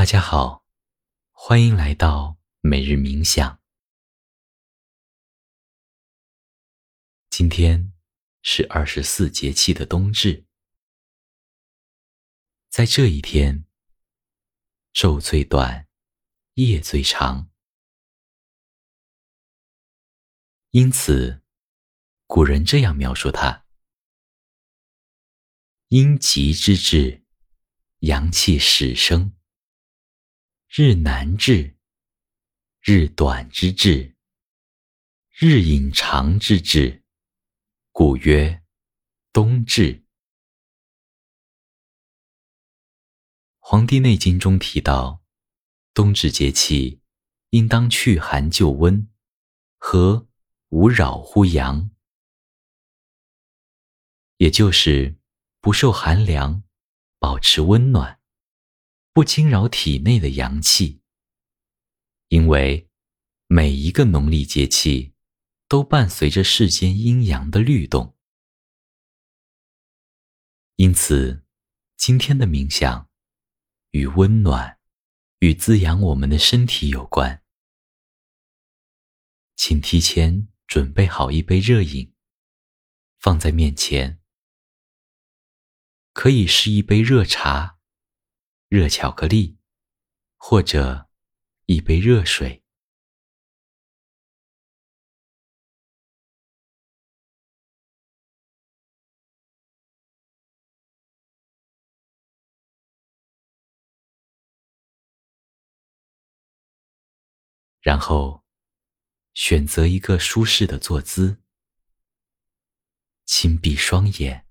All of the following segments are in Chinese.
大家好，欢迎来到每日冥想。今天是二十四节气的冬至，在这一天，昼最短，夜最长，因此古人这样描述它：阴极之至，阳气始生。日南至，日短之至，日影长之至，故曰冬至。《黄帝内经》中提到，冬至节气应当去寒就温，和无扰乎阳，也就是不受寒凉，保持温暖。不惊扰体内的阳气，因为每一个农历节气都伴随着世间阴阳的律动，因此今天的冥想与温暖、与滋养我们的身体有关。请提前准备好一杯热饮，放在面前，可以是一杯热茶。热巧克力，或者一杯热水，然后选择一个舒适的坐姿，轻闭双眼，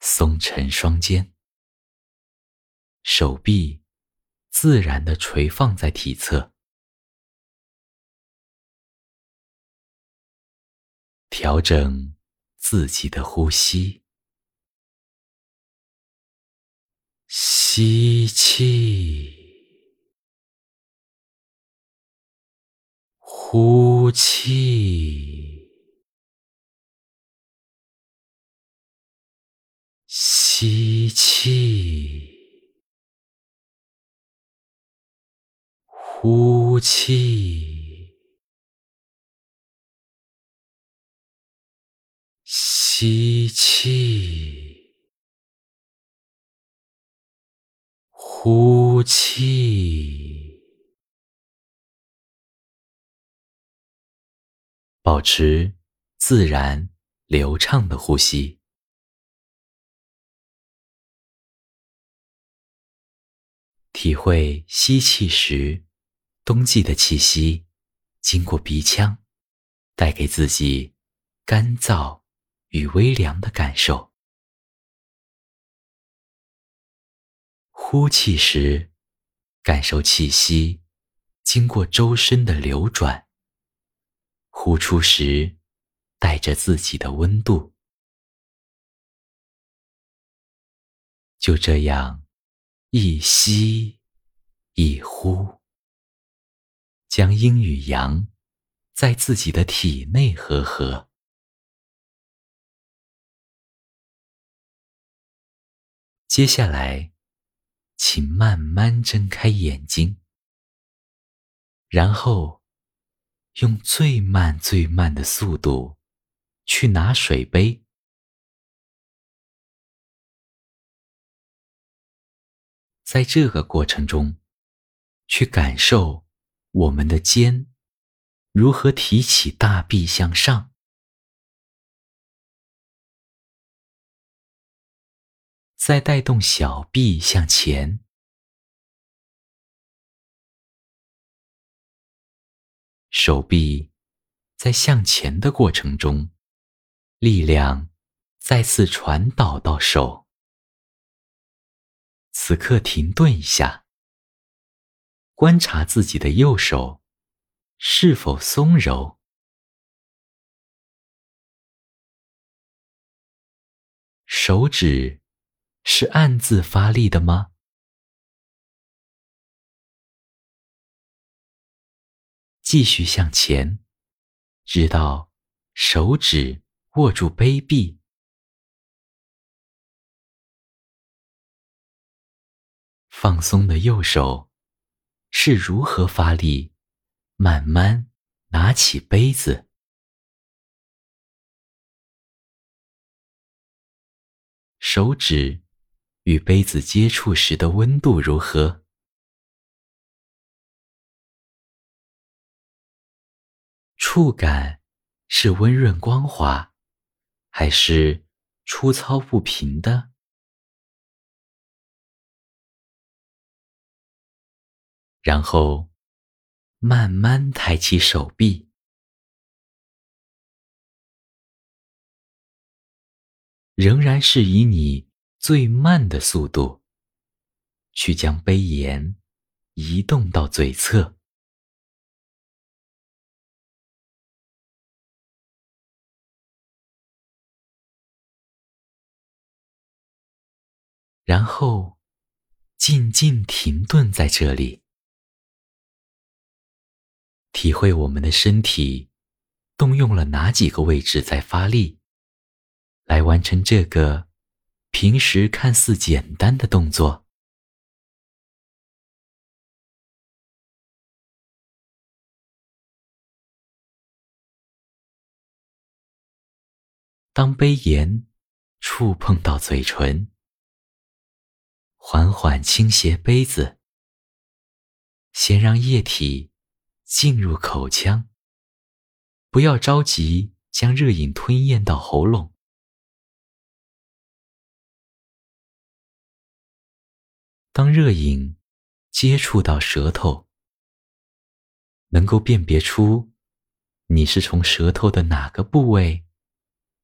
松沉双肩。手臂自然的垂放在体侧，调整自己的呼吸，吸气，呼气，吸气。呼气，吸气，呼气，保持自然流畅的呼吸，体会吸气时。冬季的气息经过鼻腔，带给自己干燥与微凉的感受。呼气时，感受气息经过周身的流转。呼出时，带着自己的温度。就这样，一吸一呼。将阴与阳在自己的体内和合。接下来，请慢慢睁开眼睛，然后用最慢最慢的速度去拿水杯。在这个过程中，去感受。我们的肩如何提起大臂向上？再带动小臂向前，手臂在向前的过程中，力量再次传导到手。此刻停顿一下。观察自己的右手是否松柔，手指是暗自发力的吗？继续向前，直到手指握住杯壁。放松的右手是如何发力，慢慢拿起杯子？手指与杯子接触时的温度如何？触感是温润光滑，还是粗糙不平的？然后慢慢抬起手臂。仍然是以你最慢的速度，去将杯沿移动到嘴侧，然后静静停顿在这里，体会我们的身体动用了哪几个位置在发力。来完成这个平时看似简单的动作。当杯沿触碰到嘴唇，缓缓倾斜杯子，先让液体进入口腔，不要着急将热饮吞咽到喉咙。当热饮接触到舌头，能够辨别出你是从舌头的哪个部位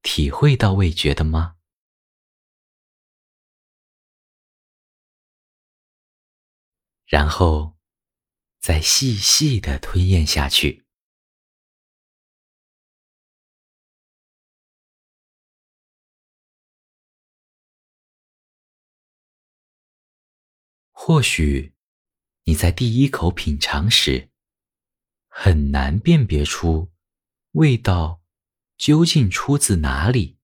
体会到味觉的吗？然后再细细的吞咽下去。或许你在第一口品尝时，很难辨别出味道究竟出自哪里。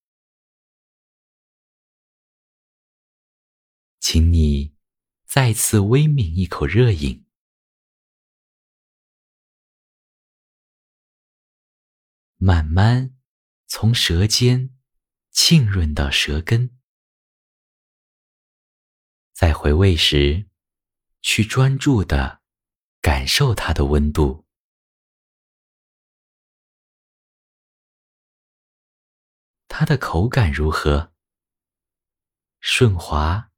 请你再次微抿一口热饮，慢慢从舌尖浸润到舌根。在回味时，去专注的感受它的温度，它的口感如何？顺滑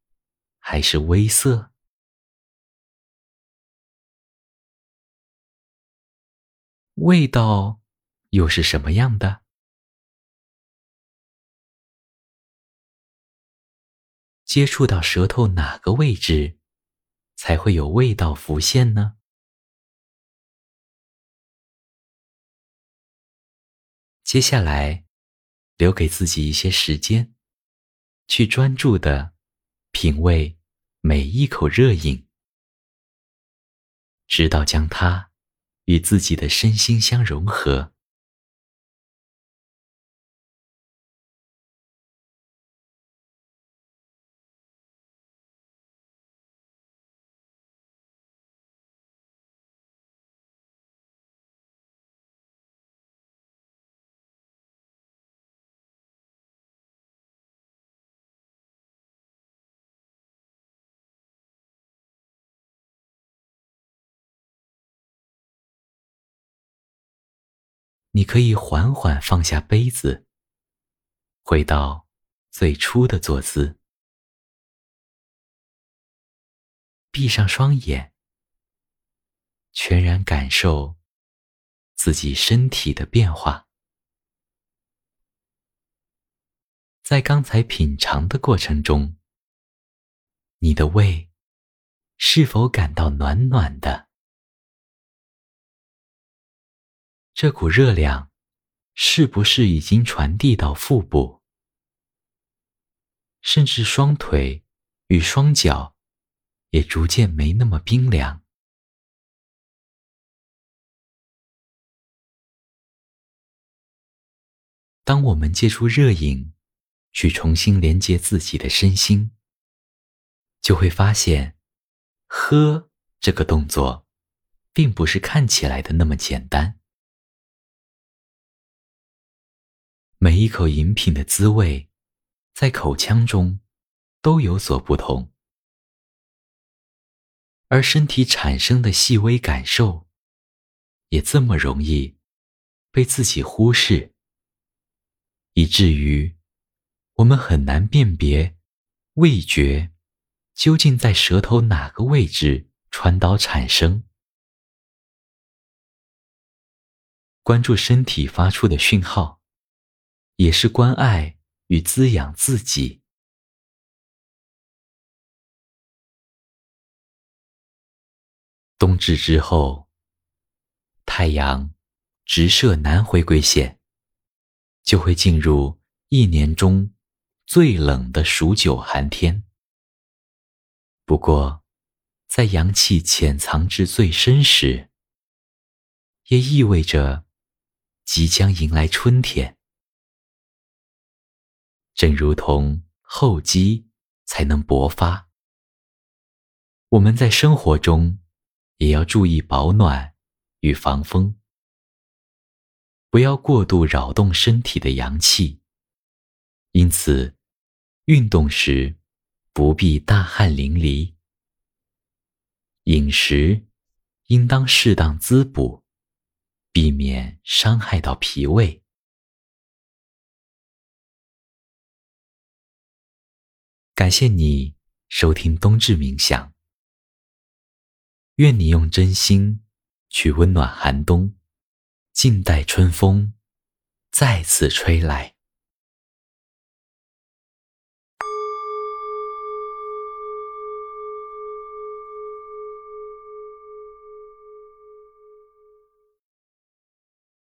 还是微涩？味道又是什么样的？接触到舌头哪个位置，才会有味道浮现呢？接下来，留给自己一些时间，去专注的品味每一口热饮，直到将它与自己的身心相融合。你可以缓缓放下杯子，回到最初的坐姿，闭上双眼，全然感受自己身体的变化。在刚才品尝的过程中，你的胃是否感到暖暖的？这股热量是不是已经传递到腹部，甚至双腿与双脚也逐渐没那么冰凉？当我们借助热饮去重新连接自己的身心，就会发现喝这个动作，并不是看起来的那么简单。每一口饮品的滋味，在口腔中都有所不同，而身体产生的细微感受，也这么容易被自己忽视，以至于我们很难辨别味觉。究竟在舌头哪个位置传导产生？关注身体发出的讯号，也是关爱与滋养自己。冬至之后，太阳直射南回归线，就会进入一年中最冷的数九寒天。不过，在阳气潜藏至最深时，也意味着即将迎来春天。正如同厚积才能薄发，我们在生活中也要注意保暖与防风，不要过度扰动身体的阳气。因此，运动时。不必大汗淋漓，饮食应当适当滋补，避免伤害到脾胃。感谢你收听冬至冥想，愿你用真心去温暖寒冬，静待春风再次吹来。